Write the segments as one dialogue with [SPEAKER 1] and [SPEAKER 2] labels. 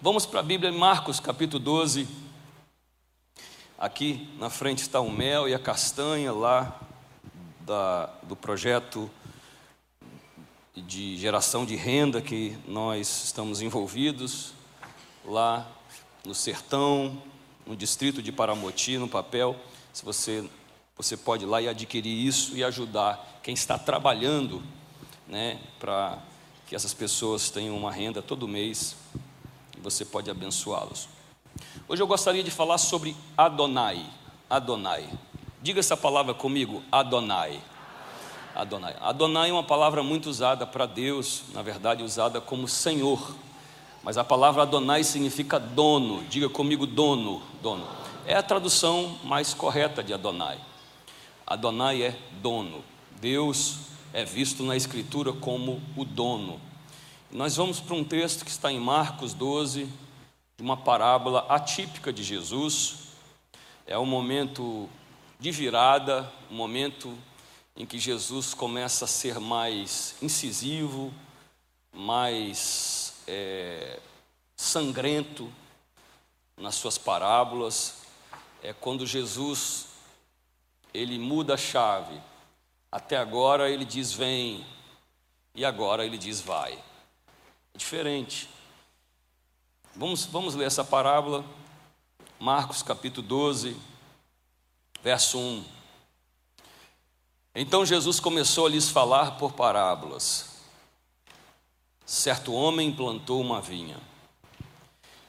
[SPEAKER 1] Vamos para a Bíblia, Marcos capítulo 12. Aqui na frente está o mel e a castanha lá da, do projeto de geração de renda que nós estamos envolvidos lá no sertão, no distrito de Paramoti, no papel. Se você você pode ir lá e adquirir isso e ajudar quem está trabalhando, né, para que essas pessoas tenham uma renda todo mês você pode abençoá-los. Hoje eu gostaria de falar sobre Adonai. Adonai. Diga essa palavra comigo, Adonai. Adonai. Adonai é uma palavra muito usada para Deus, na verdade usada como Senhor. Mas a palavra Adonai significa dono. Diga comigo dono, dono. É a tradução mais correta de Adonai. Adonai é dono. Deus é visto na Escritura como o dono. Nós vamos para um texto que está em Marcos 12, de uma parábola atípica de Jesus. É um momento de virada, um momento em que Jesus começa a ser mais incisivo, mais é, sangrento nas suas parábolas. É quando Jesus ele muda a chave. Até agora ele diz vem, e agora ele diz vai diferente. Vamos, vamos ler essa parábola, Marcos capítulo 12, verso 1. Então Jesus começou a lhes falar por parábolas. Certo homem plantou uma vinha.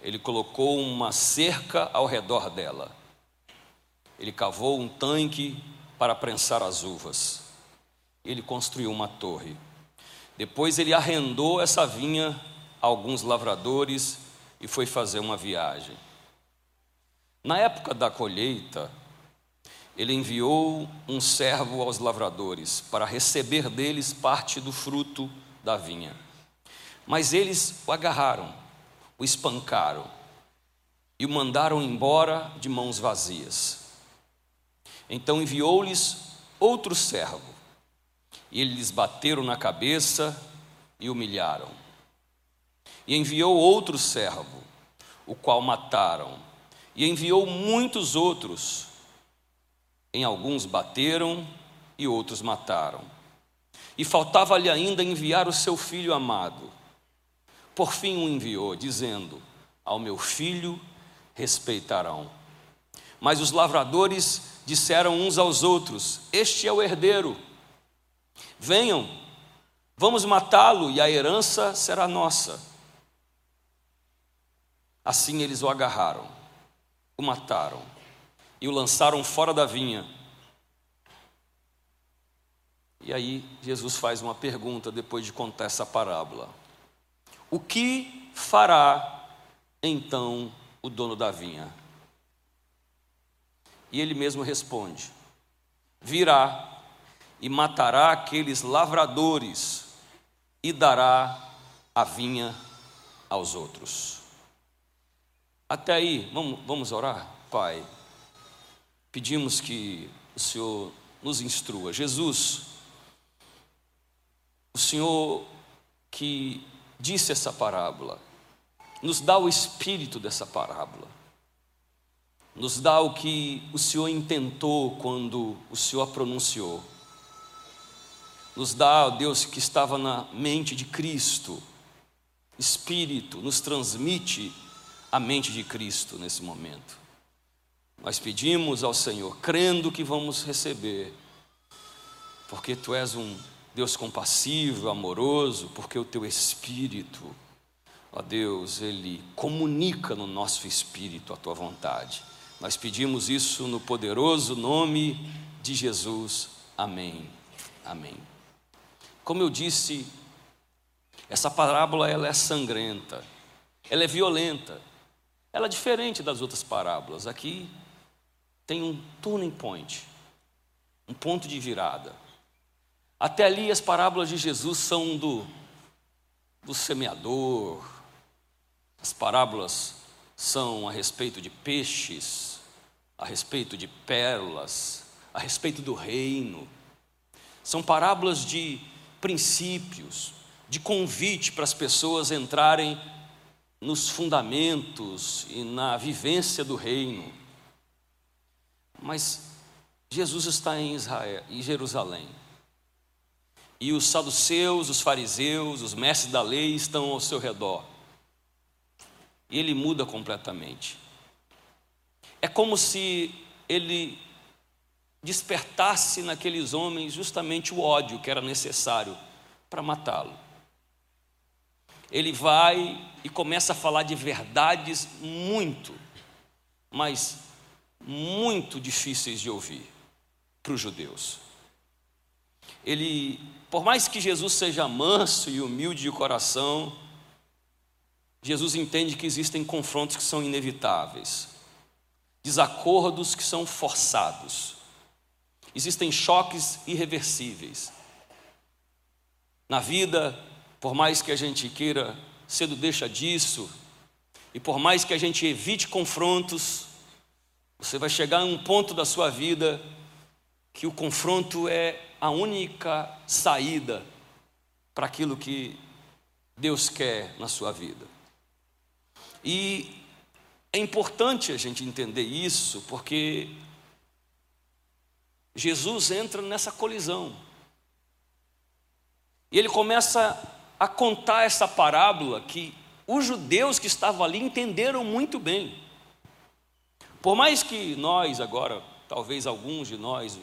[SPEAKER 1] Ele colocou uma cerca ao redor dela. Ele cavou um tanque para prensar as uvas. Ele construiu uma torre depois ele arrendou essa vinha a alguns lavradores e foi fazer uma viagem. Na época da colheita, ele enviou um servo aos lavradores para receber deles parte do fruto da vinha. Mas eles o agarraram, o espancaram e o mandaram embora de mãos vazias. Então enviou-lhes outro servo e eles bateram na cabeça e humilharam. E enviou outro servo, o qual mataram. E enviou muitos outros. Em alguns bateram e outros mataram. E faltava-lhe ainda enviar o seu filho amado. Por fim o enviou, dizendo: Ao meu filho respeitarão. Mas os lavradores disseram uns aos outros: Este é o herdeiro Venham, vamos matá-lo e a herança será nossa. Assim eles o agarraram, o mataram e o lançaram fora da vinha. E aí Jesus faz uma pergunta depois de contar essa parábola: O que fará então o dono da vinha? E ele mesmo responde: Virá e matará aqueles lavradores e dará a vinha aos outros. Até aí, vamos, vamos orar? Pai, pedimos que o Senhor nos instrua. Jesus, o Senhor que disse essa parábola, nos dá o espírito dessa parábola, nos dá o que o Senhor intentou quando o Senhor a pronunciou nos dá, ó Deus, que estava na mente de Cristo, Espírito, nos transmite a mente de Cristo nesse momento. Nós pedimos ao Senhor, crendo que vamos receber, porque Tu és um Deus compassivo, amoroso, porque o Teu Espírito, ó Deus, Ele comunica no nosso espírito a Tua vontade. Nós pedimos isso no poderoso nome de Jesus. Amém. Amém. Como eu disse, essa parábola ela é sangrenta, ela é violenta, ela é diferente das outras parábolas. Aqui tem um turning point, um ponto de virada. Até ali as parábolas de Jesus são do, do semeador, as parábolas são a respeito de peixes, a respeito de pérolas, a respeito do reino. São parábolas de princípios, de convite para as pessoas entrarem nos fundamentos e na vivência do reino. Mas Jesus está em Israel, em Jerusalém. E os saduceus, os fariseus, os mestres da lei estão ao seu redor. E ele muda completamente. É como se ele despertasse naqueles homens justamente o ódio que era necessário para matá-lo. Ele vai e começa a falar de verdades muito, mas muito difíceis de ouvir para os judeus. Ele, por mais que Jesus seja manso e humilde de coração, Jesus entende que existem confrontos que são inevitáveis, desacordos que são forçados, existem choques irreversíveis. Na vida, por mais que a gente queira cedo deixa disso, e por mais que a gente evite confrontos, você vai chegar a um ponto da sua vida que o confronto é a única saída para aquilo que Deus quer na sua vida. E é importante a gente entender isso, porque Jesus entra nessa colisão. E ele começa a contar essa parábola que os judeus que estavam ali entenderam muito bem. Por mais que nós agora, talvez alguns de nós,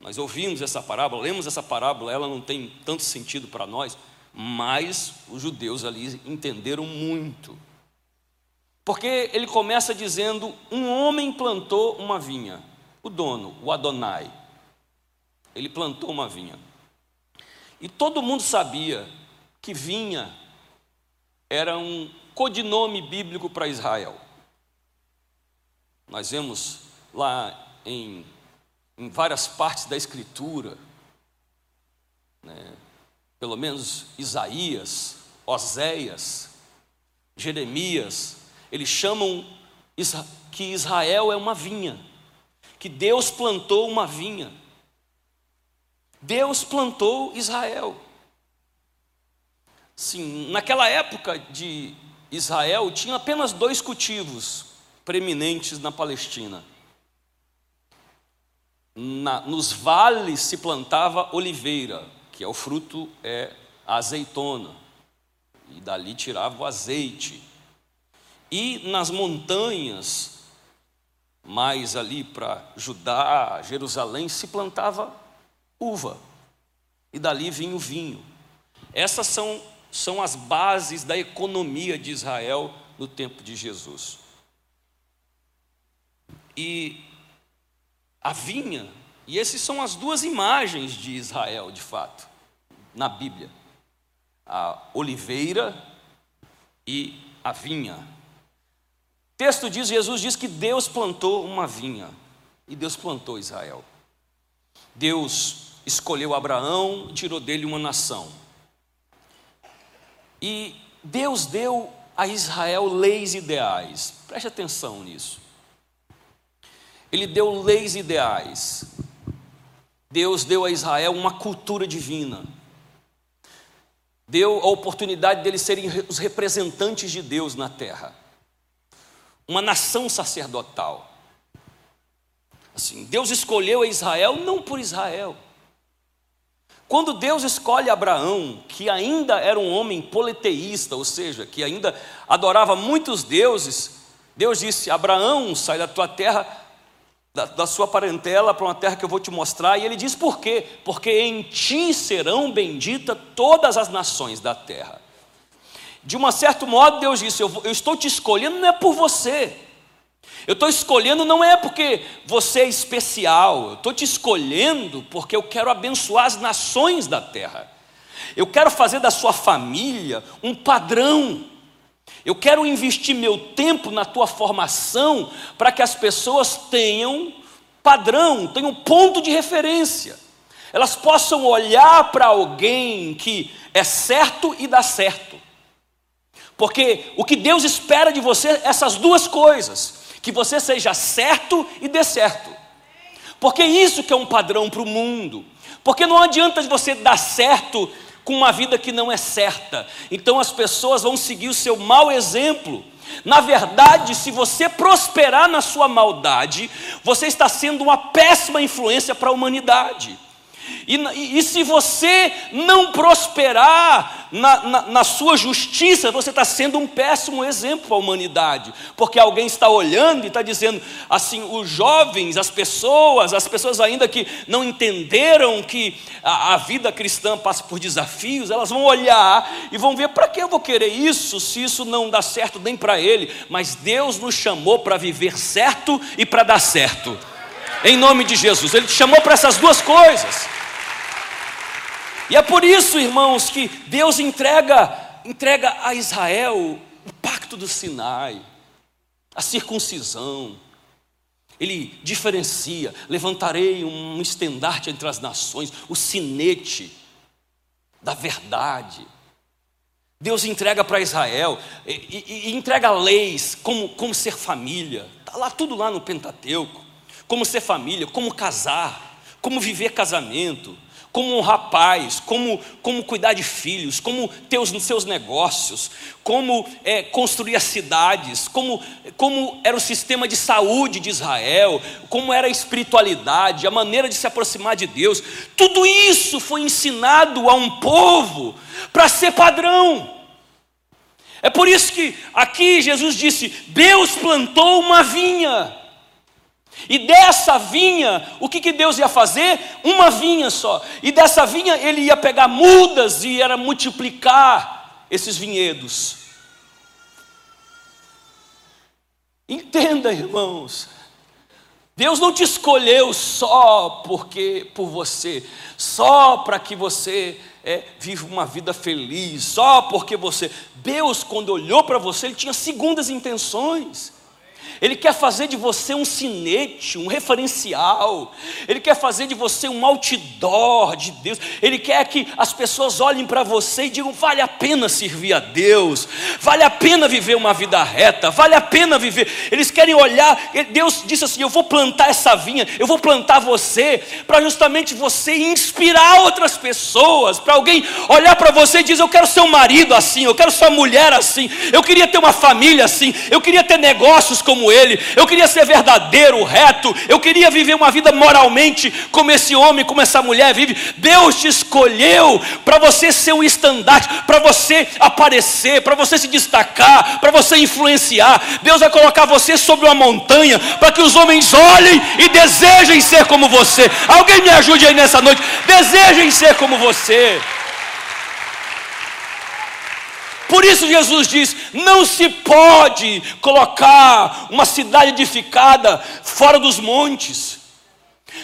[SPEAKER 1] nós ouvimos essa parábola, lemos essa parábola, ela não tem tanto sentido para nós, mas os judeus ali entenderam muito. Porque ele começa dizendo: um homem plantou uma vinha, o dono, o Adonai. Ele plantou uma vinha. E todo mundo sabia que vinha era um codinome bíblico para Israel. Nós vemos lá em, em várias partes da Escritura, né, pelo menos Isaías, Oséias, Jeremias, eles chamam que Israel é uma vinha, que Deus plantou uma vinha. Deus plantou Israel. Sim, naquela época de Israel tinha apenas dois cultivos preeminentes na Palestina. Na, nos vales se plantava oliveira, que é o fruto é azeitona, e dali tirava o azeite. E nas montanhas, mais ali para Judá, Jerusalém, se plantava uva, e dali vinha o vinho. Essas são, são as bases da economia de Israel no tempo de Jesus. E a vinha, e essas são as duas imagens de Israel, de fato, na Bíblia: a oliveira e a vinha. O texto diz: Jesus diz que Deus plantou uma vinha, e Deus plantou Israel. Deus escolheu Abraão tirou dele uma nação. E Deus deu a Israel leis ideais, preste atenção nisso. Ele deu leis ideais. Deus deu a Israel uma cultura divina. Deu a oportunidade deles serem os representantes de Deus na terra. Uma nação sacerdotal. Assim, Deus escolheu a Israel não por Israel, quando Deus escolhe Abraão, que ainda era um homem politeísta, ou seja, que ainda adorava muitos deuses, Deus disse: Abraão, sai da tua terra, da, da sua parentela, para uma terra que eu vou te mostrar. E ele diz por quê? Porque em ti serão benditas todas as nações da terra. De um certo modo, Deus disse: eu, eu estou te escolhendo, não é por você, eu estou escolhendo não é porque você é especial, eu estou te escolhendo porque eu quero abençoar as nações da terra. Eu quero fazer da sua família um padrão. Eu quero investir meu tempo na tua formação para que as pessoas tenham padrão, tenham ponto de referência. Elas possam olhar para alguém que é certo e dá certo. Porque o que Deus espera de você é essas duas coisas que você seja certo e dê certo. Porque isso que é um padrão para o mundo. Porque não adianta você dar certo com uma vida que não é certa. Então as pessoas vão seguir o seu mau exemplo. Na verdade, se você prosperar na sua maldade, você está sendo uma péssima influência para a humanidade. E, e, e, se você não prosperar na, na, na sua justiça, você está sendo um péssimo exemplo para a humanidade, porque alguém está olhando e está dizendo assim: os jovens, as pessoas, as pessoas ainda que não entenderam que a, a vida cristã passa por desafios, elas vão olhar e vão ver: para que eu vou querer isso se isso não dá certo nem para ele? Mas Deus nos chamou para viver certo e para dar certo. Em nome de Jesus, Ele te chamou para essas duas coisas. E é por isso, irmãos, que Deus entrega, entrega a Israel o pacto do Sinai, a circuncisão. Ele diferencia: levantarei um estendarte entre as nações, o sinete da verdade. Deus entrega para Israel e, e, e, entrega leis como, como ser família, está lá tudo lá no Pentateuco, como ser família, como casar, como viver casamento, como honrar pais, como, como cuidar de filhos, como ter os seus negócios, como é, construir as cidades, como, como era o sistema de saúde de Israel, como era a espiritualidade, a maneira de se aproximar de Deus. Tudo isso foi ensinado a um povo para ser padrão. É por isso que aqui Jesus disse: Deus plantou uma vinha. E dessa vinha, o que, que Deus ia fazer? Uma vinha só. E dessa vinha ele ia pegar mudas e era multiplicar esses vinhedos. Entenda, irmãos. Deus não te escolheu só porque por você, só para que você é, viva uma vida feliz, só porque você. Deus, quando olhou para você, ele tinha segundas intenções. Ele quer fazer de você um sinete, um referencial. Ele quer fazer de você um outdoor de Deus. Ele quer que as pessoas olhem para você e digam: vale a pena servir a Deus, vale a pena viver uma vida reta, vale a pena viver. Eles querem olhar. Deus disse assim: eu vou plantar essa vinha, eu vou plantar você, para justamente você inspirar outras pessoas, para alguém olhar para você e dizer: eu quero ser um marido assim, eu quero ser uma mulher assim, eu queria ter uma família assim, eu queria ter negócios como ele, eu queria ser verdadeiro, reto, eu queria viver uma vida moralmente como esse homem, como essa mulher vive. Deus te escolheu para você ser um estandarte, para você aparecer, para você se destacar, para você influenciar. Deus vai colocar você sobre uma montanha para que os homens olhem e desejem ser como você. Alguém me ajude aí nessa noite, desejem ser como você. Por isso Jesus diz: não se pode colocar uma cidade edificada fora dos montes.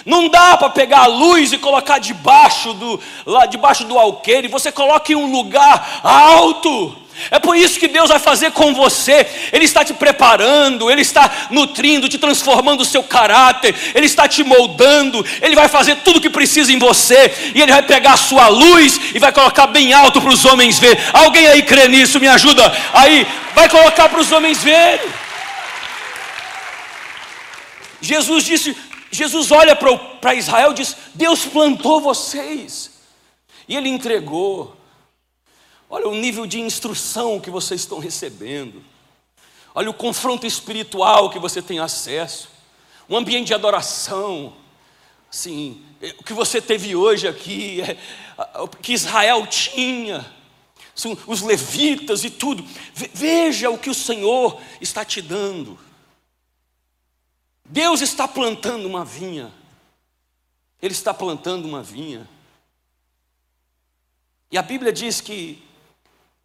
[SPEAKER 1] Não dá para pegar a luz e colocar debaixo do lá debaixo do alqueire. Você coloca em um lugar alto. É por isso que Deus vai fazer com você. Ele está te preparando, Ele está nutrindo, te transformando o seu caráter, Ele está te moldando, Ele vai fazer tudo o que precisa em você, e Ele vai pegar a sua luz e vai colocar bem alto para os homens ver. Alguém aí crê nisso? Me ajuda aí, vai colocar para os homens verem. Jesus disse, Jesus olha para Israel e diz: Deus plantou vocês, e Ele entregou. Olha o nível de instrução que vocês estão recebendo. Olha o confronto espiritual que você tem acesso. Um ambiente de adoração. Assim, o que você teve hoje aqui, é, o que Israel tinha. Assim, os levitas e tudo. Veja o que o Senhor está te dando. Deus está plantando uma vinha. Ele está plantando uma vinha. E a Bíblia diz que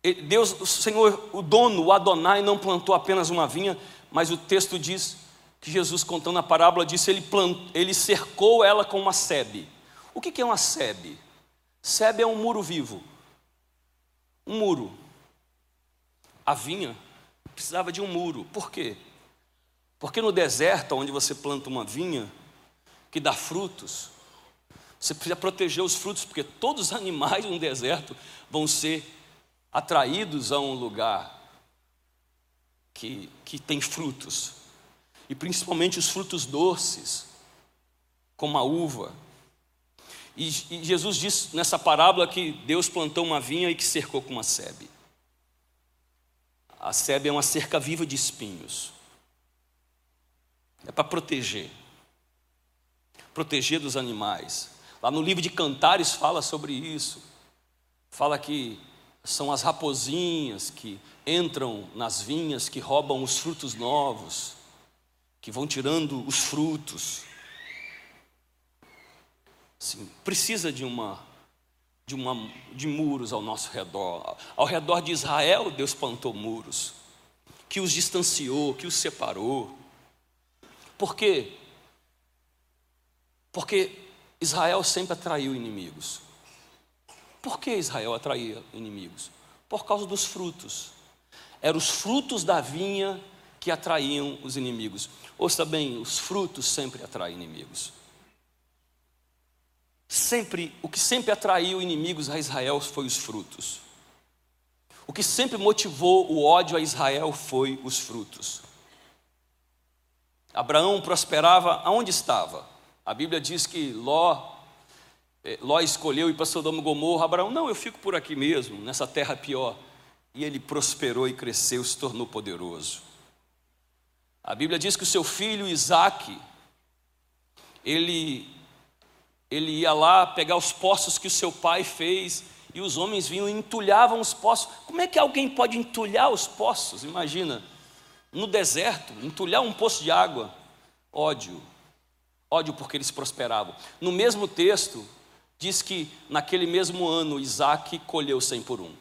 [SPEAKER 1] Deus, o Senhor, o dono, o Adonai, não plantou apenas uma vinha, mas o texto diz que Jesus, contando a parábola, disse ele, plant, ele cercou ela com uma sebe. O que é uma sebe? Sebe é um muro vivo. Um muro. A vinha precisava de um muro. Por quê? Porque no deserto, onde você planta uma vinha, que dá frutos, você precisa proteger os frutos, porque todos os animais no deserto vão ser atraídos a um lugar que, que tem frutos, e principalmente os frutos doces, como a uva. E, e Jesus diz nessa parábola que Deus plantou uma vinha e que cercou com uma sebe. A sebe é uma cerca viva de espinhos. É para proteger. Proteger dos animais. Lá no livro de Cantares fala sobre isso. Fala que são as raposinhas que entram nas vinhas, que roubam os frutos novos, que vão tirando os frutos. Sim, precisa de uma de, uma, de muros ao nosso redor. Ao redor de Israel, Deus plantou muros, que os distanciou, que os separou. Por quê? Porque Israel sempre atraiu inimigos. Por que Israel atraía inimigos? Por causa dos frutos. Eram os frutos da vinha que atraíam os inimigos. Ouça bem, os frutos sempre atraem inimigos. Sempre, o que sempre atraiu inimigos a Israel foi os frutos. O que sempre motivou o ódio a Israel foi os frutos. Abraão prosperava aonde estava? A Bíblia diz que Ló, Ló escolheu ir para Sodoma e Gomorra. Abraão, não, eu fico por aqui mesmo, nessa terra pior. E ele prosperou e cresceu, se tornou poderoso. A Bíblia diz que o seu filho Isaac, ele ele ia lá pegar os poços que o seu pai fez e os homens vinham e entulhavam os poços. Como é que alguém pode entulhar os poços? Imagina, no deserto, entulhar um poço de água. Ódio. Ódio porque eles prosperavam. No mesmo texto, diz que naquele mesmo ano Isaac colheu cem por um.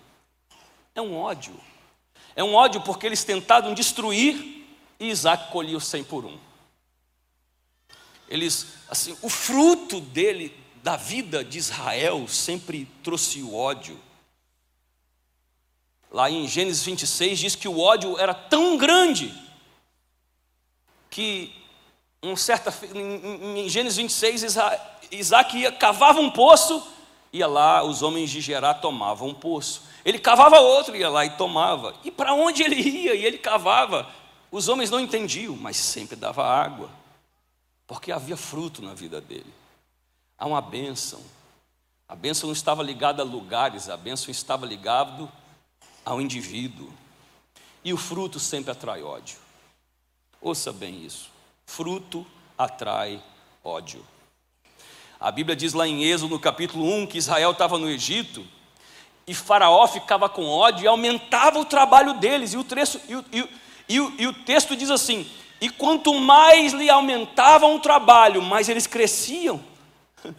[SPEAKER 1] É um ódio. É um ódio porque eles tentaram destruir e Isaac colheu cem por um. Eles, assim, o fruto dele, da vida de Israel, sempre trouxe o ódio. Lá em Gênesis 26 diz que o ódio era tão grande que um certa, em Gênesis 26 Isaac ia, cavava um poço, ia lá, os homens de Gerá tomavam um poço. Ele cavava outro, ia lá e tomava. E para onde ele ia e ele cavava, os homens não entendiam, mas sempre dava água porque havia fruto na vida dele. Há uma bênção. A bênção não estava ligada a lugares, a bênção estava ligada ao indivíduo. E o fruto sempre atrai ódio. Ouça bem isso. Fruto atrai ódio. A Bíblia diz lá em Êxodo, no capítulo 1, que Israel estava no Egito e Faraó ficava com ódio e aumentava o trabalho deles. E o, e, o, e, o, e o texto diz assim: e quanto mais lhe aumentavam o trabalho, mais eles cresciam.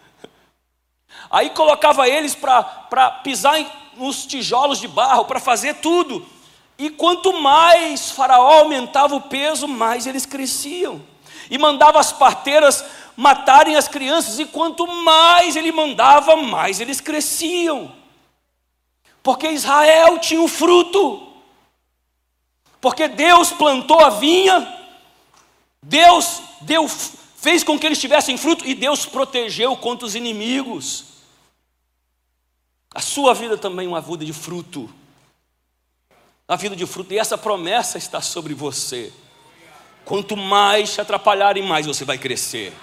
[SPEAKER 1] Aí colocava eles para pisar nos tijolos de barro, para fazer tudo. E quanto mais Faraó aumentava o peso, mais eles cresciam. E mandava as parteiras matarem as crianças, e quanto mais ele mandava, mais eles cresciam. Porque Israel tinha o fruto. Porque Deus plantou a vinha Deus deu, fez com que eles tivessem fruto e Deus protegeu contra os inimigos. A sua vida também é uma vida de fruto. A vida de fruto, e essa promessa está sobre você. Quanto mais te atrapalharem, mais você vai crescer.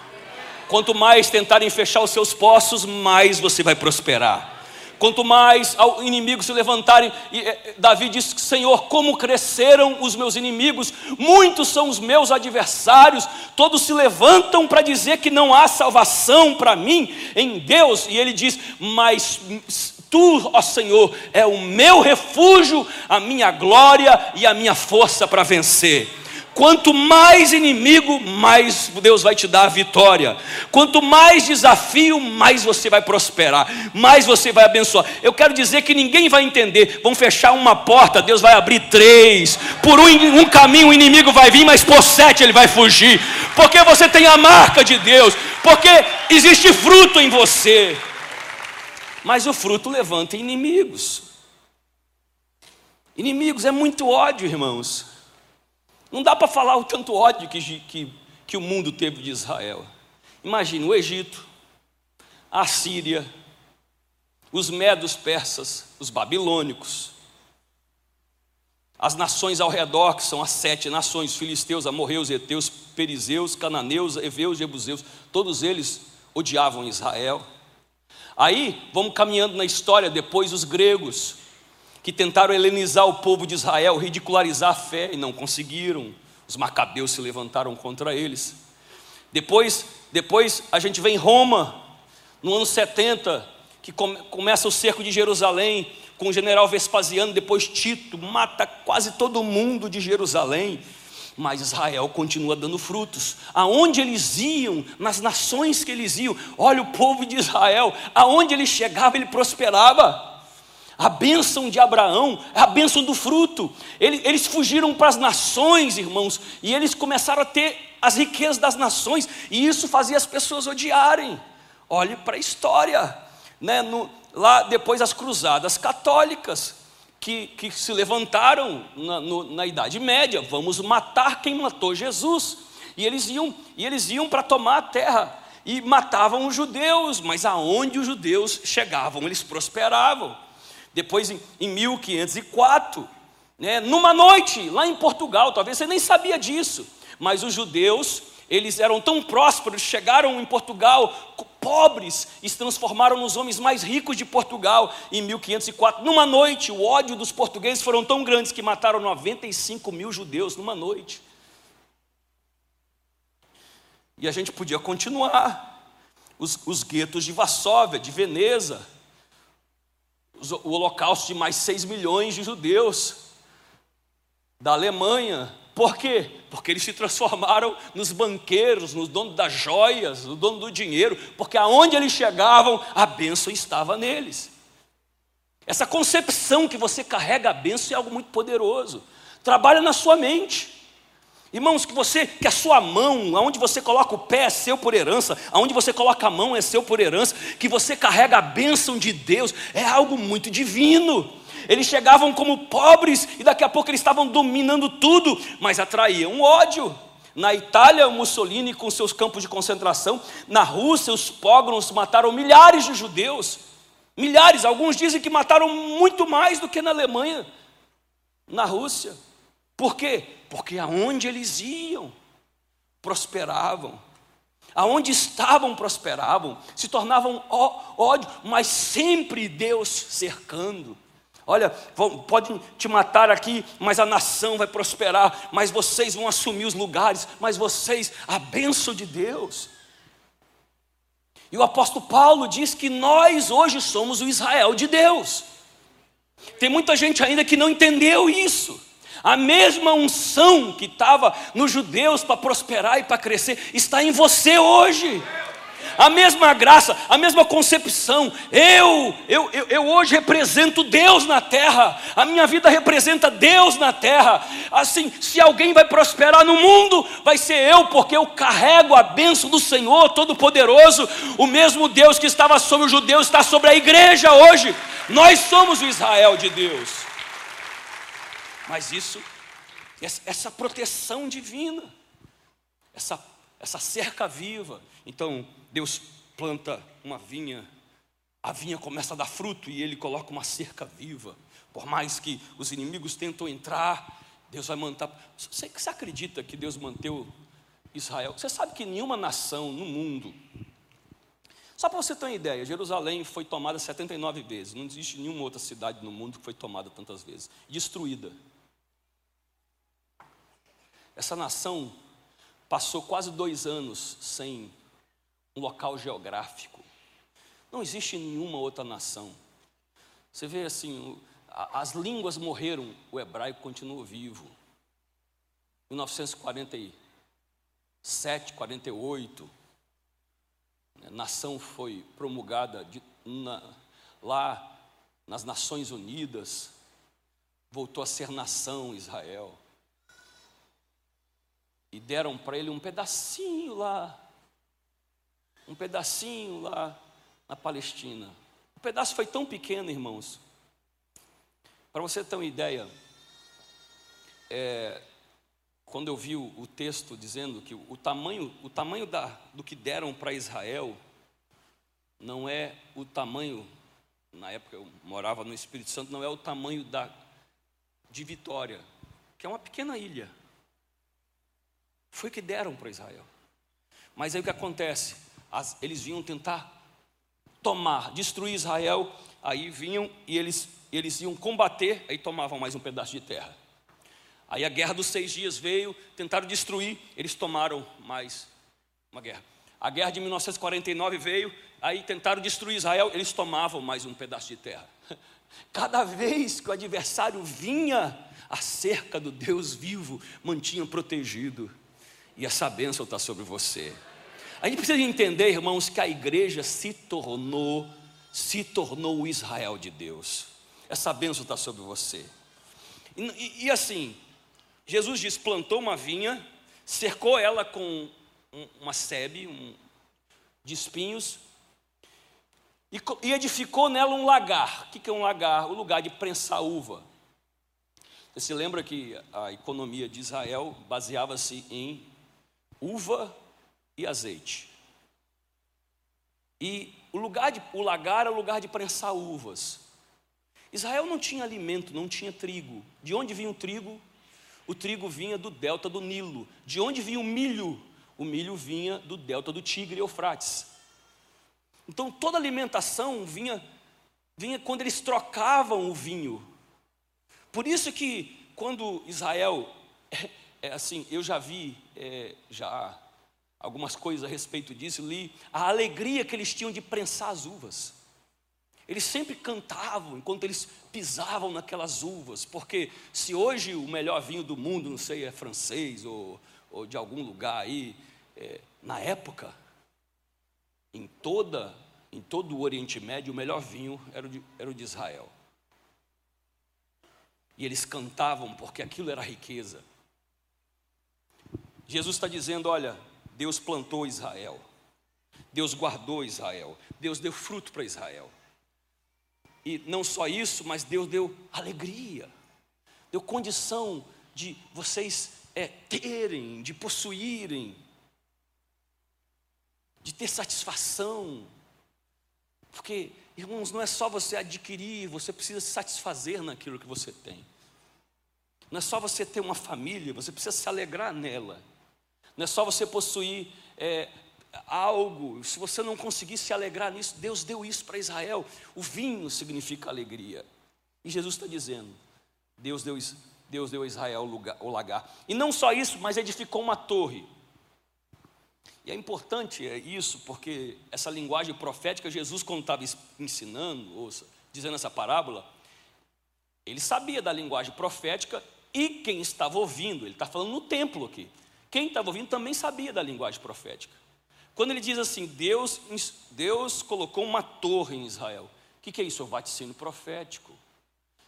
[SPEAKER 1] Quanto mais tentarem fechar os seus poços, mais você vai prosperar. Quanto mais inimigos se levantarem, e, é, Davi diz: Senhor, como cresceram os meus inimigos, muitos são os meus adversários, todos se levantam para dizer que não há salvação para mim em Deus, e ele diz: Mas tu, ó Senhor, é o meu refúgio, a minha glória e a minha força para vencer. Quanto mais inimigo, mais Deus vai te dar a vitória. Quanto mais desafio, mais você vai prosperar, mais você vai abençoar. Eu quero dizer que ninguém vai entender. Vão fechar uma porta, Deus vai abrir três. Por um, um caminho o inimigo vai vir, mas por sete ele vai fugir. Porque você tem a marca de Deus. Porque existe fruto em você. Mas o fruto levanta inimigos. Inimigos é muito ódio, irmãos. Não dá para falar o tanto ódio que, que, que o mundo teve de Israel. Imagine o Egito, a Síria, os medos persas, os babilônicos, as nações ao redor, que são as sete nações, filisteus, amorreus, heteus, perizeus, cananeus, heveus, jebuseus, todos eles odiavam Israel. Aí, vamos caminhando na história, depois os gregos, que tentaram helenizar o povo de Israel, ridicularizar a fé e não conseguiram. Os macabeus se levantaram contra eles. Depois, depois a gente vem em Roma, no ano 70, que come, começa o cerco de Jerusalém, com o general Vespasiano, depois Tito, mata quase todo mundo de Jerusalém mas Israel continua dando frutos. Aonde eles iam, nas nações que eles iam, olha o povo de Israel, aonde ele chegava, ele prosperava. A bênção de Abraão é a bênção do fruto. Eles fugiram para as nações, irmãos, e eles começaram a ter as riquezas das nações, e isso fazia as pessoas odiarem. Olhe para a história, né? No, lá depois as cruzadas católicas que, que se levantaram na, no, na Idade Média, vamos matar quem matou Jesus. E eles iam, e eles iam para tomar a terra e matavam os judeus, mas aonde os judeus chegavam, eles prosperavam. Depois, em, em 1504, né, numa noite, lá em Portugal, talvez você nem sabia disso, mas os judeus, eles eram tão prósperos, chegaram em Portugal pobres e se transformaram nos homens mais ricos de Portugal em 1504. Numa noite, o ódio dos portugueses foram tão grandes que mataram 95 mil judeus numa noite. E a gente podia continuar. Os, os guetos de Varsóvia, de Veneza, o holocausto de mais 6 milhões de judeus, da Alemanha, por quê? Porque eles se transformaram nos banqueiros, nos donos das joias, no dono do dinheiro, porque aonde eles chegavam, a bênção estava neles. Essa concepção que você carrega a bênção é algo muito poderoso. Trabalha na sua mente. Irmãos, que você, que a sua mão, aonde você coloca o pé é seu por herança, aonde você coloca a mão é seu por herança, que você carrega a bênção de Deus, é algo muito divino. Eles chegavam como pobres e daqui a pouco eles estavam dominando tudo, mas atraíam ódio. Na Itália, Mussolini com seus campos de concentração, na Rússia, os pogroms mataram milhares de judeus. Milhares, alguns dizem que mataram muito mais do que na Alemanha, na Rússia. Por quê? Porque aonde eles iam, prosperavam. Aonde estavam, prosperavam, se tornavam ódio, mas sempre Deus cercando. Olha, podem te matar aqui, mas a nação vai prosperar, mas vocês vão assumir os lugares, mas vocês, a bênção de Deus. E o apóstolo Paulo diz que nós hoje somos o Israel de Deus. Tem muita gente ainda que não entendeu isso. A mesma unção que estava nos judeus para prosperar e para crescer está em você hoje a mesma graça, a mesma concepção. Eu, eu, eu, eu, hoje represento Deus na terra, a minha vida representa Deus na terra. Assim, se alguém vai prosperar no mundo, vai ser eu, porque eu carrego a bênção do Senhor Todo-Poderoso. O mesmo Deus que estava sobre os judeus está sobre a igreja hoje. Nós somos o Israel de Deus. Mas isso, essa proteção divina, essa, essa cerca viva. Então, Deus planta uma vinha, a vinha começa a dar fruto e ele coloca uma cerca viva. Por mais que os inimigos tentam entrar, Deus vai manter. Você, você acredita que Deus manteve Israel? Você sabe que nenhuma nação no mundo, só para você ter uma ideia, Jerusalém foi tomada 79 vezes. Não existe nenhuma outra cidade no mundo que foi tomada tantas vezes. Destruída. Essa nação passou quase dois anos sem um local geográfico. Não existe nenhuma outra nação. Você vê assim, as línguas morreram, o hebraico continua vivo. 1947, 48, a nação foi promulgada de, na, lá nas Nações Unidas, voltou a ser nação Israel. E deram para ele um pedacinho lá um pedacinho lá na Palestina. O pedaço foi tão pequeno, irmãos. Para você ter uma ideia, é, quando eu vi o, o, texto dizendo que o tamanho, o tamanho da, do que deram para Israel não é o tamanho, na época eu morava no Espírito Santo, não é o tamanho da, de Vitória, que é uma pequena ilha. Foi o que deram para Israel. Mas aí o que acontece? as, eles vinham tentar tomar, destruir Israel, aí vinham e eles, eles iam combater, aí tomavam mais um pedaço de terra. Aí a guerra dos seis dias veio, tentaram destruir, eles tomaram mais uma guerra. A guerra de 1949 veio, aí tentaram destruir Israel, eles tomavam mais um pedaço de terra. Cada vez que o adversário vinha, a cerca do Deus vivo mantinha protegido. E essa bênção está sobre você. A gente precisa entender, irmãos, que a igreja se tornou, se tornou o Israel de Deus. Essa bênção está sobre você. E, e, e, assim, Jesus diz: plantou uma vinha, cercou ela com uma sebe um, de espinhos, e, e edificou nela um lagar. O que é um lagar? O lugar de prensar uva. Você se lembra que a economia de Israel baseava-se em uva e azeite. E o lugar de, o lagar era o lugar de prensar uvas. Israel não tinha alimento, não tinha trigo. De onde vinha o trigo? O trigo vinha do delta do Nilo. De onde vinha o milho? O milho vinha do delta do Tigre e Eufrates. Então toda alimentação vinha, vinha quando eles trocavam o vinho. Por isso que quando Israel, é, assim, eu já vi é, já algumas coisas a respeito disso, li a alegria que eles tinham de prensar as uvas. Eles sempre cantavam enquanto eles pisavam naquelas uvas, porque se hoje o melhor vinho do mundo, não sei, é francês ou, ou de algum lugar aí, é, na época em, toda, em todo o Oriente Médio, o melhor vinho era o de, era o de Israel. E eles cantavam porque aquilo era riqueza. Jesus está dizendo: olha, Deus plantou Israel, Deus guardou Israel, Deus deu fruto para Israel. E não só isso, mas Deus deu alegria, deu condição de vocês é, terem, de possuírem de ter satisfação. Porque, irmãos, não é só você adquirir, você precisa se satisfazer naquilo que você tem. Não é só você ter uma família, você precisa se alegrar nela. Não é só você possuir é, algo, se você não conseguir se alegrar nisso, Deus deu isso para Israel. O vinho significa alegria. E Jesus está dizendo: Deus deu, Deus deu a Israel o, lugar, o lagar. E não só isso, mas edificou uma torre. E é importante é isso, porque essa linguagem profética, Jesus, quando estava ensinando, ou dizendo essa parábola, ele sabia da linguagem profética e quem estava ouvindo, ele está falando no templo aqui, quem estava ouvindo também sabia da linguagem profética. Quando ele diz assim, Deus, Deus colocou uma torre em Israel, o que, que é isso? É o vaticínio profético.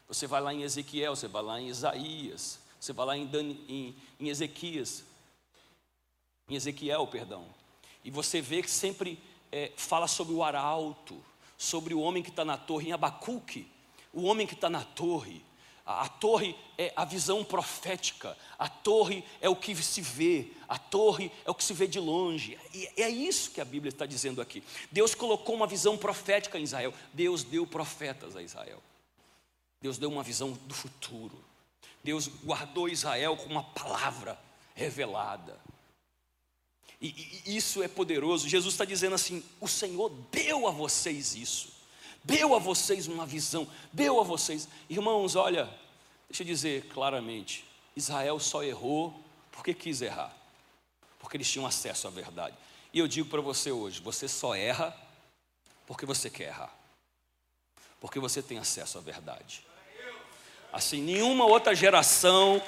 [SPEAKER 1] Você vai lá em Ezequiel, você vai lá em Isaías, você vai lá em, em, em Ezequias, em Ezequiel, perdão. E você vê que sempre é, fala sobre o arauto, sobre o homem que está na torre, em Abacuque, o homem que está na torre. A, torre é a visão profética, a torre é o que se vê, a torre é o que se vê de longe. E é isso que a Bíblia está dizendo aqui. Deus colocou uma visão profética em Israel, Deus deu profetas a Israel, Deus deu uma visão do futuro. Deus guardou Israel com uma palavra revelada. E, e isso é poderoso. Jesus está dizendo assim: o Senhor deu a vocês isso, deu a vocês uma visão, deu a vocês. Irmãos, olha, deixa eu dizer claramente: Israel só errou porque quis errar, porque eles tinham acesso à verdade. E eu digo para você hoje: você só erra porque você quer errar, porque você tem acesso à verdade. Assim, nenhuma outra geração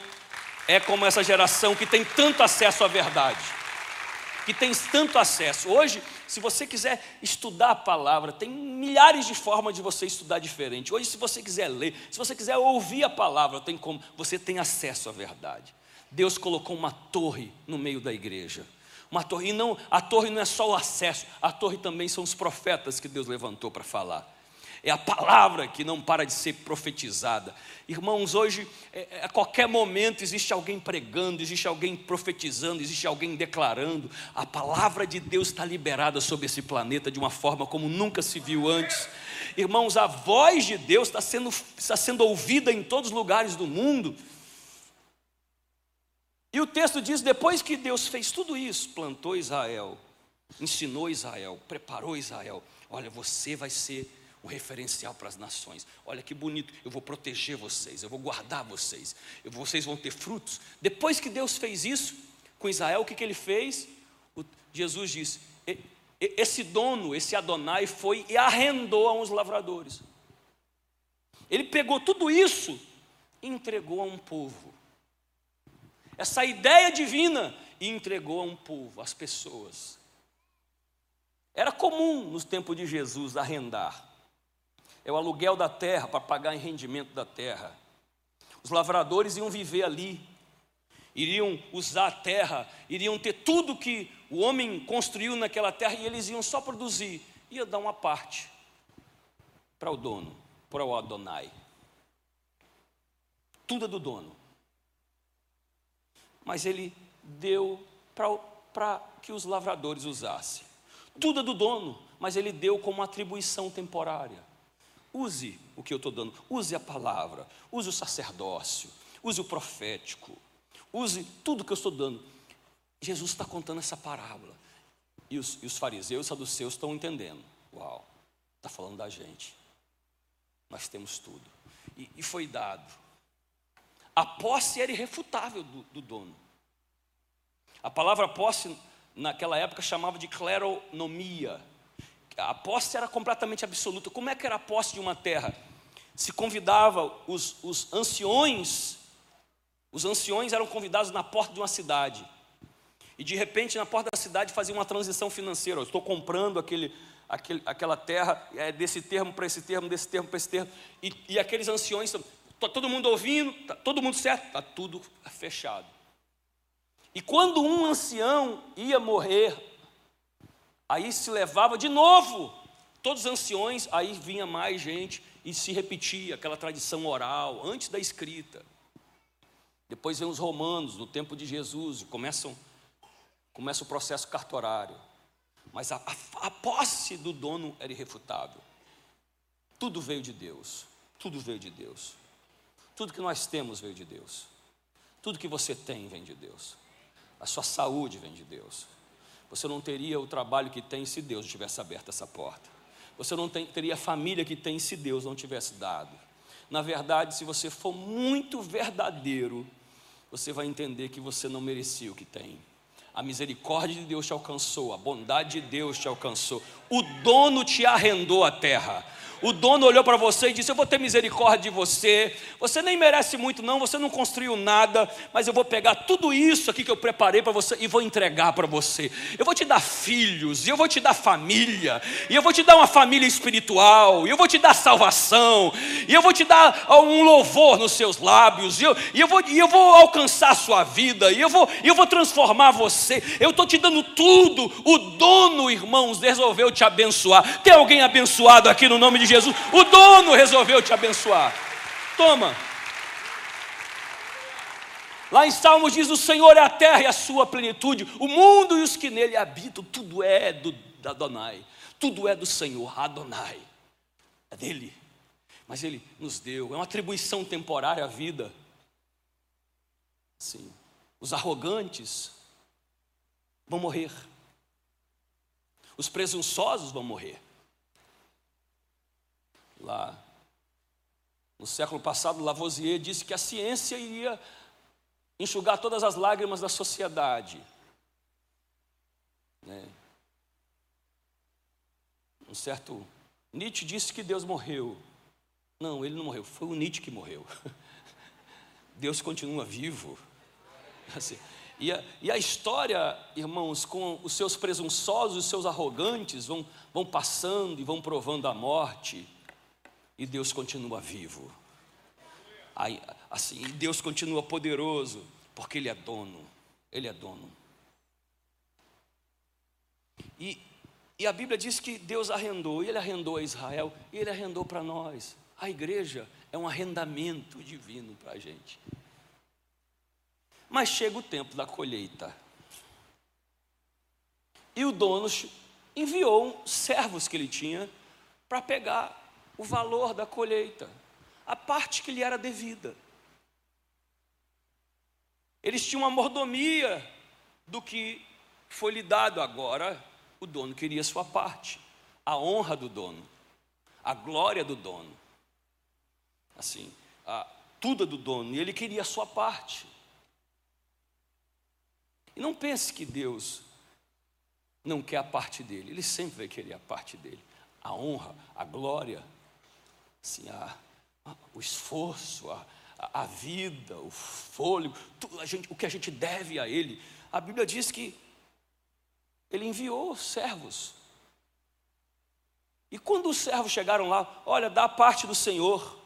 [SPEAKER 1] é como essa geração que tem tanto acesso à verdade que tens tanto acesso. Hoje, se você quiser estudar a palavra, tem milhares de formas de você estudar diferente. Hoje, se você quiser ler, se você quiser ouvir a palavra, tem como, você tem acesso à verdade. Deus colocou uma torre no meio da igreja. Uma torre, e não, a torre não é só o acesso, a torre também são os profetas que Deus levantou para falar é a palavra que não para de ser profetizada. Irmãos, hoje, é, é, a qualquer momento, existe alguém pregando, existe alguém profetizando, existe alguém declarando. A palavra de Deus está liberada sobre esse planeta de uma forma como nunca se viu antes. Irmãos, a voz de Deus está sendo, está sendo ouvida em todos os lugares do mundo. E o texto diz: depois que Deus fez tudo isso, plantou Israel, ensinou Israel, preparou Israel, Olha, você vai ser um referencial para as nações. Olha que bonito, eu vou proteger vocês, eu vou guardar vocês, vocês vão ter frutos. Depois que Deus fez isso com Israel, o que, que ele fez? O, Jesus disse: esse dono, esse Adonai, foi e arrendou a uns lavradores. Ele pegou tudo isso e entregou a um povo. Essa ideia divina e entregou a um povo, às pessoas. Era comum nos tempos de Jesus arrendar. É o aluguel da terra para pagar em rendimento da terra. Os lavradores iam viver ali, iriam usar a terra, iriam ter tudo que o homem construiu naquela terra e eles iam só produzir, ia dar uma parte para o dono, para o Adonai. Tudo é do dono. Mas ele deu para que os lavradores usassem. Tudo é do dono, mas ele deu como atribuição temporária. Use o que eu estou dando, use a palavra, use o sacerdócio, use o profético, use tudo que eu estou dando. Jesus está contando essa parábola. E os, e os fariseus, saduceus estão entendendo. Uau, está falando da gente. Nós temos tudo. E, e, foi dado. A posse era irrefutável do, do dono. A palavra posse, naquela época, chamava de cleronomia. A posse era completamente absoluta. Como é que era a posse de uma terra? Se convidava os, os anciões, os anciões eram convidados na porta de uma cidade e de repente, na porta da cidade, fazia uma transição financeira. Eu estou comprando aquele, aquele, aquela terra, é desse termo para esse termo, desse termo para esse termo. E, e aqueles anciões, está todo mundo ouvindo, está todo mundo certo, está tudo fechado. E quando um ancião ia morrer, aí se levava de novo todos os anciões, aí vinha mais gente e se repetia aquela tradição oral, antes da escrita. Depois vem os romanos, no tempo de Jesus, começam começa o processo cartorário. Mas a, a, a posse do dono era irrefutável. Tudo veio de Deus. Tudo veio de Deus. Tudo que nós temos veio de Deus. Tudo que você tem vem de Deus. A sua saúde vem de Deus. Você não teria o trabalho que tem se Deus tivesse aberto essa porta. Você não tem, teria a família que tem se Deus não tivesse dado. Na verdade, se você for muito verdadeiro, você vai entender que você não merecia o que tem a misericórdia de Deus te alcançou, a bondade de Deus te alcançou, o dono te arrendou a terra. O dono olhou para você e disse: Eu vou ter misericórdia de você. Você nem merece muito, não. Você não construiu nada. Mas eu vou pegar tudo isso aqui que eu preparei para você e vou entregar para você. Eu vou te dar filhos, e eu vou te dar família, e eu vou te dar uma família espiritual, e eu vou te dar salvação, e eu vou te dar um louvor nos seus lábios, e eu, e eu, vou, e eu vou alcançar a sua vida, e eu vou, eu vou transformar você. Eu estou te dando tudo. O dono, irmãos, resolveu te abençoar. Tem alguém abençoado aqui no nome de Jesus. O dono resolveu te abençoar. Toma. Lá em Salmos diz: O Senhor é a terra e a sua plenitude, o mundo e os que nele habitam, tudo é do Adonai, tudo é do Senhor, Adonai, é dele. Mas ele nos deu, é uma atribuição temporária à vida. Sim, os arrogantes vão morrer, os presunçosos vão morrer lá no século passado, Lavoisier disse que a ciência iria enxugar todas as lágrimas da sociedade. Né? Um certo Nietzsche disse que Deus morreu. Não, ele não morreu, foi o Nietzsche que morreu. Deus continua vivo. Assim, e, a, e a história, irmãos, com os seus presunçosos, os seus arrogantes, vão, vão passando e vão provando a morte e Deus continua vivo. Aí, assim, Deus continua poderoso, porque Ele é dono. Ele é dono. E, e a Bíblia diz que Deus arrendou, e Ele arrendou a Israel, e Ele arrendou para nós. A igreja é um arrendamento divino para a gente. Mas chega o tempo da colheita. E o dono enviou servos que ele tinha para pegar o valor da colheita, a parte que lhe era devida. Eles tinham uma mordomia do que foi lhe dado agora, o dono queria sua parte. a honra do dono, a glória do dono. Assim, a, tudo é do dono, e ele queria a sua parte. E não pense que Deus não quer a parte dele, ele sempre vai querer a parte dele. A honra, a glória, assim, a, a, o esforço, a, a, vida, o fôlego, tudo, gente, o que a gente deve a ele. A Bíblia diz que ele enviou servos. E quando os servos chegaram lá, olha, dá a parte do Senhor.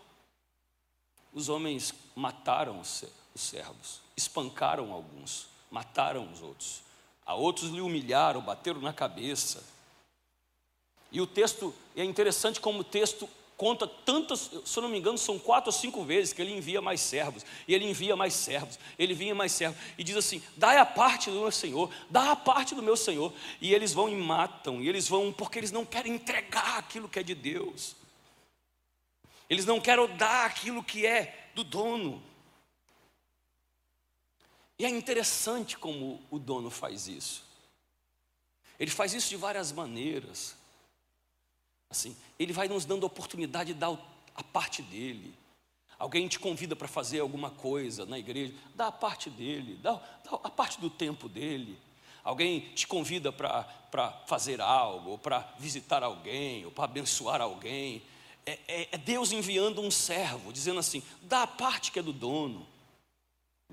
[SPEAKER 1] Os homens mataram os servos, espancaram alguns, mataram os outros. A outros lhe humilharam, bateram na cabeça. E o texto, é interessante como o texto conta tantas, se eu não me engano, são quatro ou cinco vezes que ele envia mais servos, e ele envia mais servos, ele vinha mais servos, e diz assim: dai a parte do meu Senhor, dá a parte do meu Senhor, e eles vão e matam, e eles vão, porque eles não querem entregar aquilo que é de Deus, eles não querem dar aquilo que é do dono. E é interessante como o dono faz isso. Ele faz isso de várias maneiras. Assim, ele vai nos dando a oportunidade de dar a parte dele. Alguém te convida para fazer alguma coisa na igreja, dá a parte dele, dá, dá a parte do tempo dele. Alguém te convida para fazer algo, ou para visitar alguém, ou para abençoar alguém. É, é, é, Deus enviando um servo, dizendo assim: dá a parte que é do dono,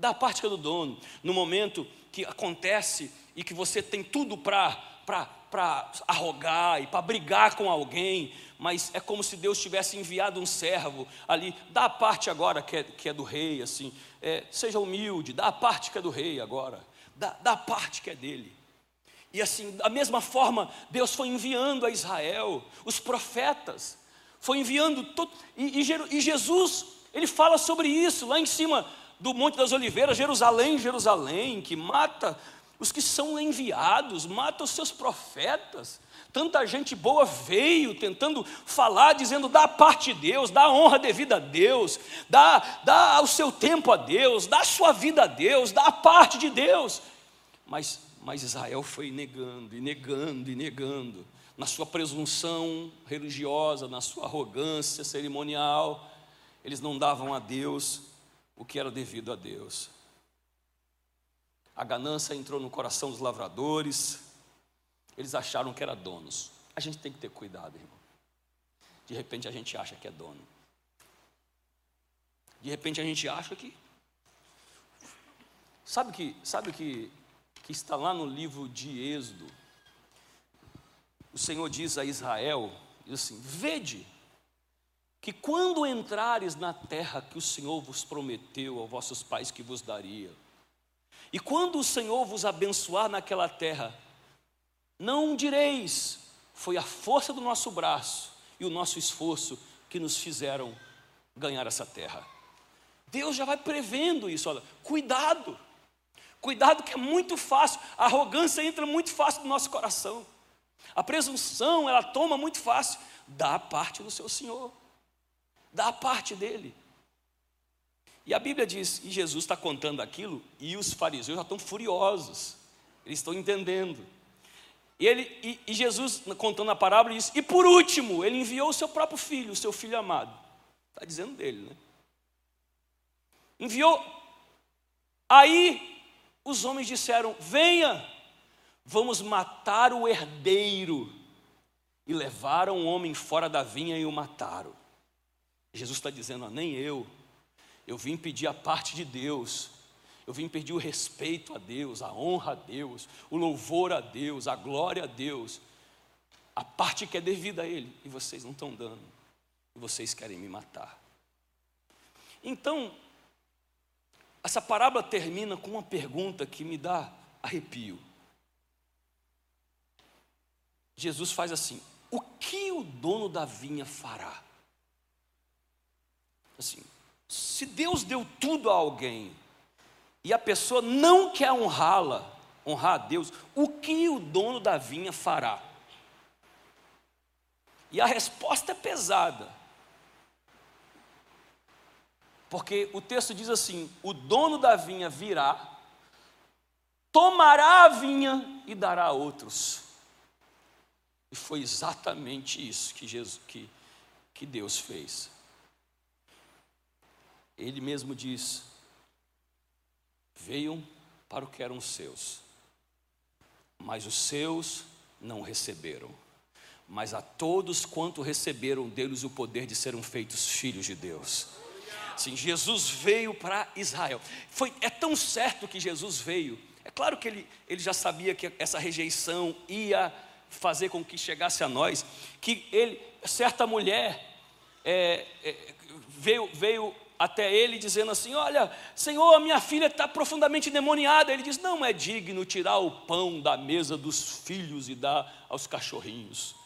[SPEAKER 1] dá a parte que é do dono. No momento que acontece e que você tem tudo para para arrogar e para brigar com alguém, mas é como se Deus tivesse enviado um servo ali, dá a parte agora que é, que é do rei, assim, é, seja humilde, dá a parte que é do rei agora, dá, dá a parte que é dele. E assim, da mesma forma, Deus foi enviando a Israel, os profetas, foi enviando todo, e, e, e Jesus, ele fala sobre isso lá em cima do Monte das Oliveiras, Jerusalém, Jerusalém, que mata os que são enviados, matam os seus profetas. Tanta gente boa veio tentando falar, dizendo: dá a parte de Deus, dá a honra devida a Deus, dá, dá o seu tempo a Deus, dá a sua vida a Deus, dá a parte de Deus. Mas, mas Israel foi negando, e negando, e negando, na sua presunção religiosa, na sua arrogância cerimonial, eles não davam a Deus o que era devido a Deus. A ganância entrou no coração dos lavradores. Eles acharam que eram donos. A gente tem que ter cuidado, irmão. De repente a gente acha que é dono. De repente a gente acha que. Sabe que, sabe que, que está lá no livro de Êxodo? O Senhor diz a Israel, diz assim: Vede que quando entrares na terra que o Senhor vos prometeu aos vossos pais que vos daria, e quando o Senhor vos abençoar naquela terra, não direis, foi a força do nosso braço e o nosso esforço que nos fizeram ganhar essa terra. Deus já vai prevendo isso, olha, cuidado, cuidado que é muito fácil, a arrogância entra muito fácil no nosso coração, a presunção ela toma muito fácil, dá parte do seu Senhor, dá parte dele. E a Bíblia diz, e Jesus está contando aquilo, e os fariseus já estão furiosos, eles estão entendendo. E, ele, e, e Jesus, contando a parábola, diz: E por último, ele enviou o seu próprio filho, o seu filho amado. Está dizendo dele, né? Enviou. Aí os homens disseram: Venha, vamos matar o herdeiro. E levaram o homem fora da vinha e o mataram. Jesus está dizendo: Nem eu eu vim pedir a parte de Deus. Eu vim pedir o respeito a Deus, a honra a Deus, o louvor a Deus, a glória a Deus, a parte que é devida a Ele, e vocês não estão dando, e vocês querem me matar. Então, essa parábola termina com uma pergunta que me dá arrepio. Jesus faz assim: o que o dono da vinha fará? Assim, se Deus deu tudo a alguém e a pessoa não quer honrá-la, honrar a Deus, o que o dono da vinha fará? E a resposta é pesada. Porque o texto diz assim: o dono da vinha virá, tomará a vinha e dará a outros. E foi exatamente isso que, Jesus, que, que Deus fez. Ele mesmo diz: Veio para o que eram seus, mas os seus não receberam. Mas a todos quanto receberam deles o poder de serem feitos filhos de Deus. Sim, Jesus veio para Israel. Foi, é tão certo que Jesus veio. É claro que ele, ele já sabia que essa rejeição ia fazer com que chegasse a nós, que ele, certa mulher é, é, veio, veio até ele dizendo assim: Olha, Senhor, a minha filha está profundamente endemoniada. Ele diz: Não é digno tirar o pão da mesa dos filhos e dar aos cachorrinhos.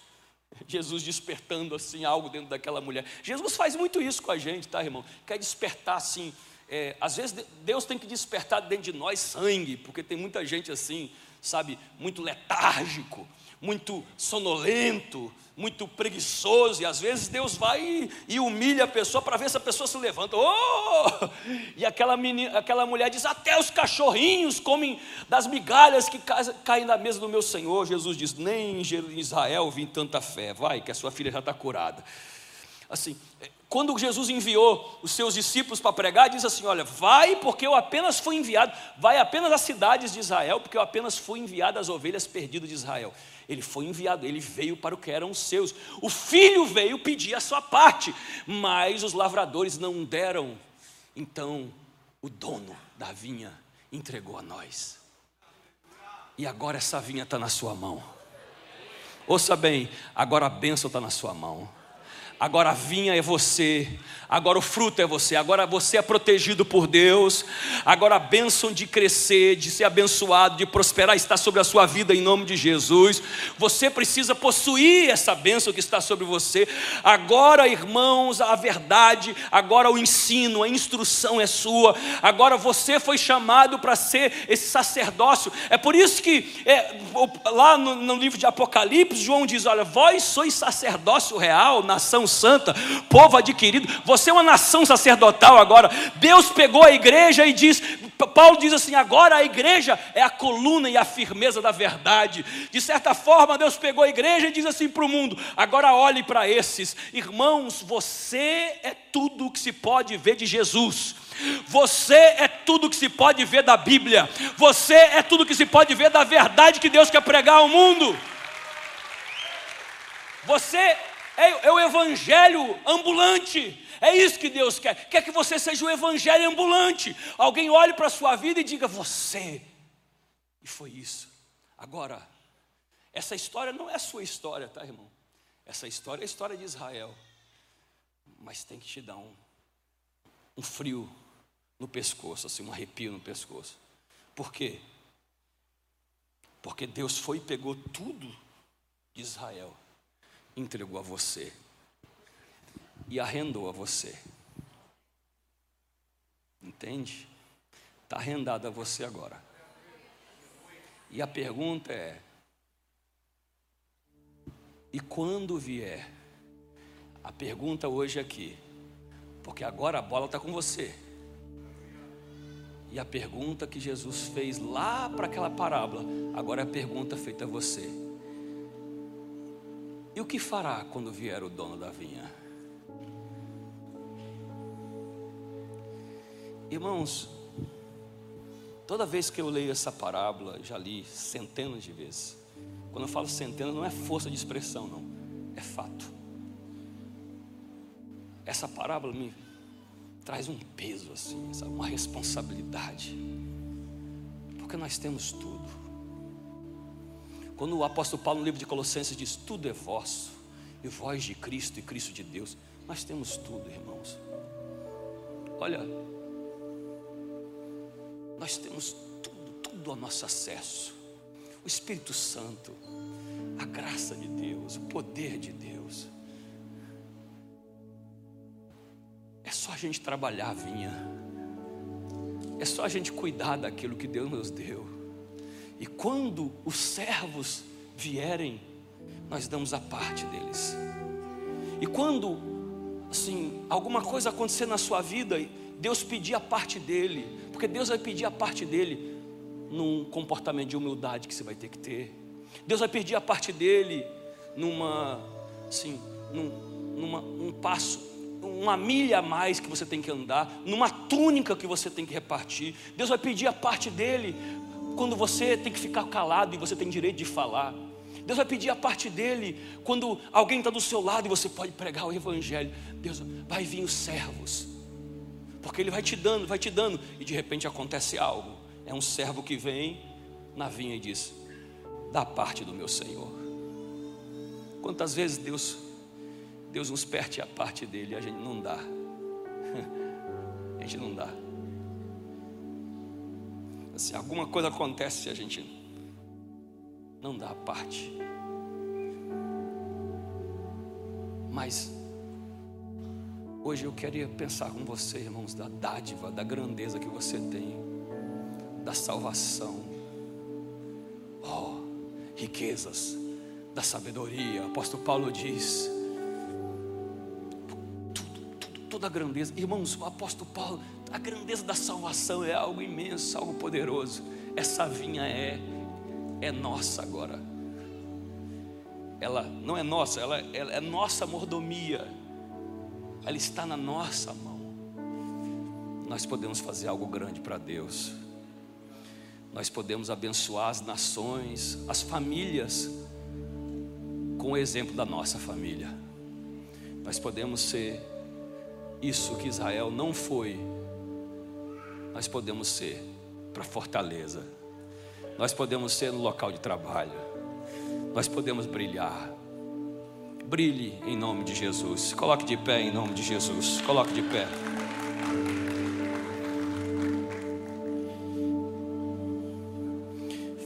[SPEAKER 1] Jesus despertando assim algo dentro daquela mulher. Jesus faz muito isso com a gente, tá, irmão? Quer despertar assim. É, às vezes Deus tem que despertar dentro de nós sangue, porque tem muita gente assim, sabe, muito letárgico, muito sonolento, muito preguiçoso, e às vezes Deus vai e, e humilha a pessoa para ver se a pessoa se levanta. Oh! E aquela, menina, aquela mulher diz: Até os cachorrinhos comem das migalhas que caem na mesa do meu Senhor. Jesus diz: Nem em Israel vi tanta fé. Vai, que a sua filha já está curada. Assim, quando Jesus enviou os seus discípulos para pregar, diz assim: Olha, vai, porque eu apenas fui enviado, vai apenas às cidades de Israel, porque eu apenas fui enviado às ovelhas perdidas de Israel. Ele foi enviado, ele veio para o que eram seus. O filho veio pedir a sua parte, mas os lavradores não deram. Então, o dono da vinha entregou a nós. E agora essa vinha está na sua mão. Ouça bem, agora a bênção está na sua mão agora a vinha é você, agora o fruto é você, agora você é protegido por Deus, agora a bênção de crescer, de ser abençoado, de prosperar está sobre a sua vida em nome de Jesus. Você precisa possuir essa bênção que está sobre você. Agora, irmãos, a verdade, agora o ensino, a instrução é sua. Agora você foi chamado para ser esse sacerdócio. É por isso que é, lá no, no livro de Apocalipse, João diz: Olha, vós sois sacerdócio real, nação santa, povo adquirido. Você é uma nação sacerdotal agora. Deus pegou a igreja e diz, Paulo diz assim: agora a igreja é a coluna e a firmeza da verdade. De certa forma, Deus pegou a igreja e diz assim para o mundo: agora olhe para esses, irmãos, você é tudo o que se pode ver de Jesus. Você é tudo que se pode ver da Bíblia. Você é tudo que se pode ver da verdade que Deus quer pregar ao mundo. Você é, é o evangelho ambulante. É isso que Deus quer. Quer que você seja o evangelho ambulante. Alguém olhe para a sua vida e diga: Você. E foi isso. Agora, essa história não é a sua história, tá, irmão? Essa história é a história de Israel. Mas tem que te dar um, um frio no pescoço, assim, um arrepio no pescoço. Por quê? Porque Deus foi e pegou tudo de Israel entregou a você e arrendou a você. Entende? Está arrendado a você agora. E a pergunta é: e quando vier? A pergunta hoje aqui, porque agora a bola está com você. E a pergunta que Jesus fez lá para aquela parábola, agora é a pergunta feita a você. E o que fará quando vier o dono da vinha? Irmãos, toda vez que eu leio essa parábola, já li centenas de vezes. Quando eu falo centenas, não é força de expressão, não, é fato. Essa parábola me traz um peso assim, uma responsabilidade, porque nós temos tudo. Quando o apóstolo Paulo, no livro de Colossenses, diz: Tudo é vosso, e vós de Cristo e Cristo de Deus, nós temos tudo, irmãos. Olha, nós temos tudo, tudo a nosso acesso. O Espírito Santo, a graça de Deus, o poder de Deus. É só a gente trabalhar, vinha. É só a gente cuidar daquilo que Deus nos deu. E quando os servos vierem, nós damos a parte deles. E quando, assim, alguma coisa acontecer na sua vida, Deus pedir a parte dele, porque Deus vai pedir a parte dele num comportamento de humildade que você vai ter que ter. Deus vai pedir a parte dele numa, assim, num, numa, um passo, uma milha a mais que você tem que andar, numa túnica que você tem que repartir. Deus vai pedir a parte dele quando você tem que ficar calado e você tem direito de falar. Deus vai pedir a parte dele quando alguém está do seu lado e você pode pregar o evangelho. Deus vai vir os servos, porque ele vai te dando, vai te dando, e de repente acontece algo. É um servo que vem na vinha e diz: da parte do meu Senhor. Quantas vezes Deus Deus nos perde a parte dele e a gente não dá. A gente não dá. Assim, alguma coisa acontece a gente não dá a parte. Mas hoje eu queria pensar com você, irmãos, da dádiva, da grandeza que você tem, da salvação. Oh, riquezas da sabedoria. O apóstolo Paulo diz: toda a grandeza. Irmãos, o apóstolo Paulo, a grandeza da salvação é algo imenso, algo poderoso. Essa vinha é é nossa agora. Ela não é nossa, ela, ela é nossa mordomia. Ela está na nossa mão. Nós podemos fazer algo grande para Deus. Nós podemos abençoar as nações, as famílias, com o exemplo da nossa família. Nós podemos ser isso que Israel não foi, nós podemos ser para Fortaleza, nós podemos ser no local de trabalho, nós podemos brilhar. Brilhe em nome de Jesus. Coloque de pé em nome de Jesus. Coloque de pé.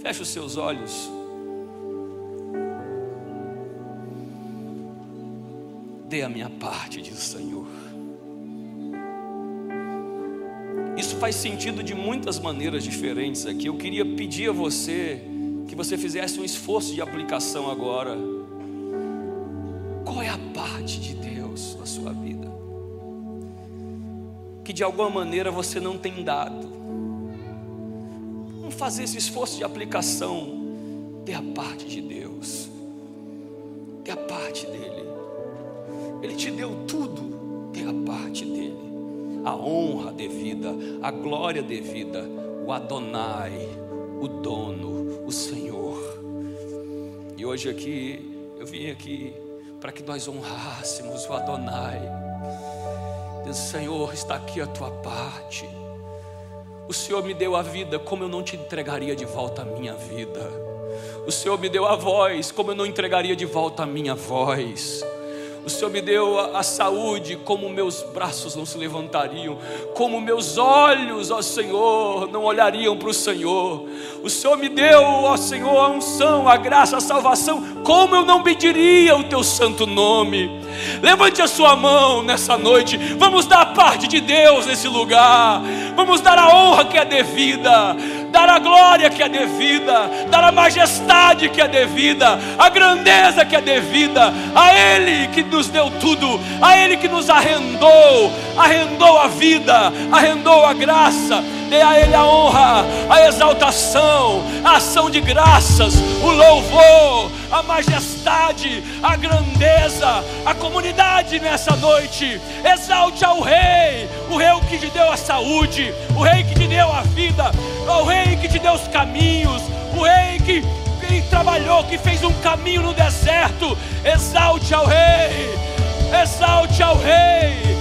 [SPEAKER 1] Feche os seus olhos. Dê a minha parte, diz o Senhor. Faz sentido de muitas maneiras diferentes aqui. Eu queria pedir a você que você fizesse um esforço de aplicação agora. Qual é a parte de Deus na sua vida? Que de alguma maneira você não tem dado. Vamos fazer esse esforço de aplicação. Dê a parte de Deus. Dê a parte dele. Ele te deu tudo. Dê a parte dele a honra devida, a glória devida, o Adonai, o dono, o Senhor. E hoje aqui, eu vim aqui para que nós honrássemos o Adonai. Diz, Senhor, está aqui a tua parte. O Senhor me deu a vida, como eu não te entregaria de volta a minha vida. O Senhor me deu a voz, como eu não entregaria de volta a minha voz. O Senhor me deu a, a, saúde, como meus braços não se levantariam, como meus olhos, ó Senhor, não olhariam para o Senhor. O Senhor me deu, ó Senhor, a unção, a graça, a salvação, como eu não pediria o teu santo nome. Levante a sua mão nessa noite. Vamos dar a parte de Deus nesse lugar. Vamos dar a honra que é devida dar a glória que é devida, dar a majestade que é devida, a grandeza que é devida, a Ele que nos deu tudo, a Ele que nos arrendou, arrendou a vida, arrendou a graça, dê a Ele a honra, a exaltação, a ação de graças, o louvor, a majestade, a grandeza, a comunidade nessa noite. Exalte ao Rei, o Rei que te deu a saúde, o Rei que te deu a vida, o Rei que te deu os caminhos, o Rei que, que trabalhou, que fez um caminho no deserto. Exalte ao Rei, exalte ao Rei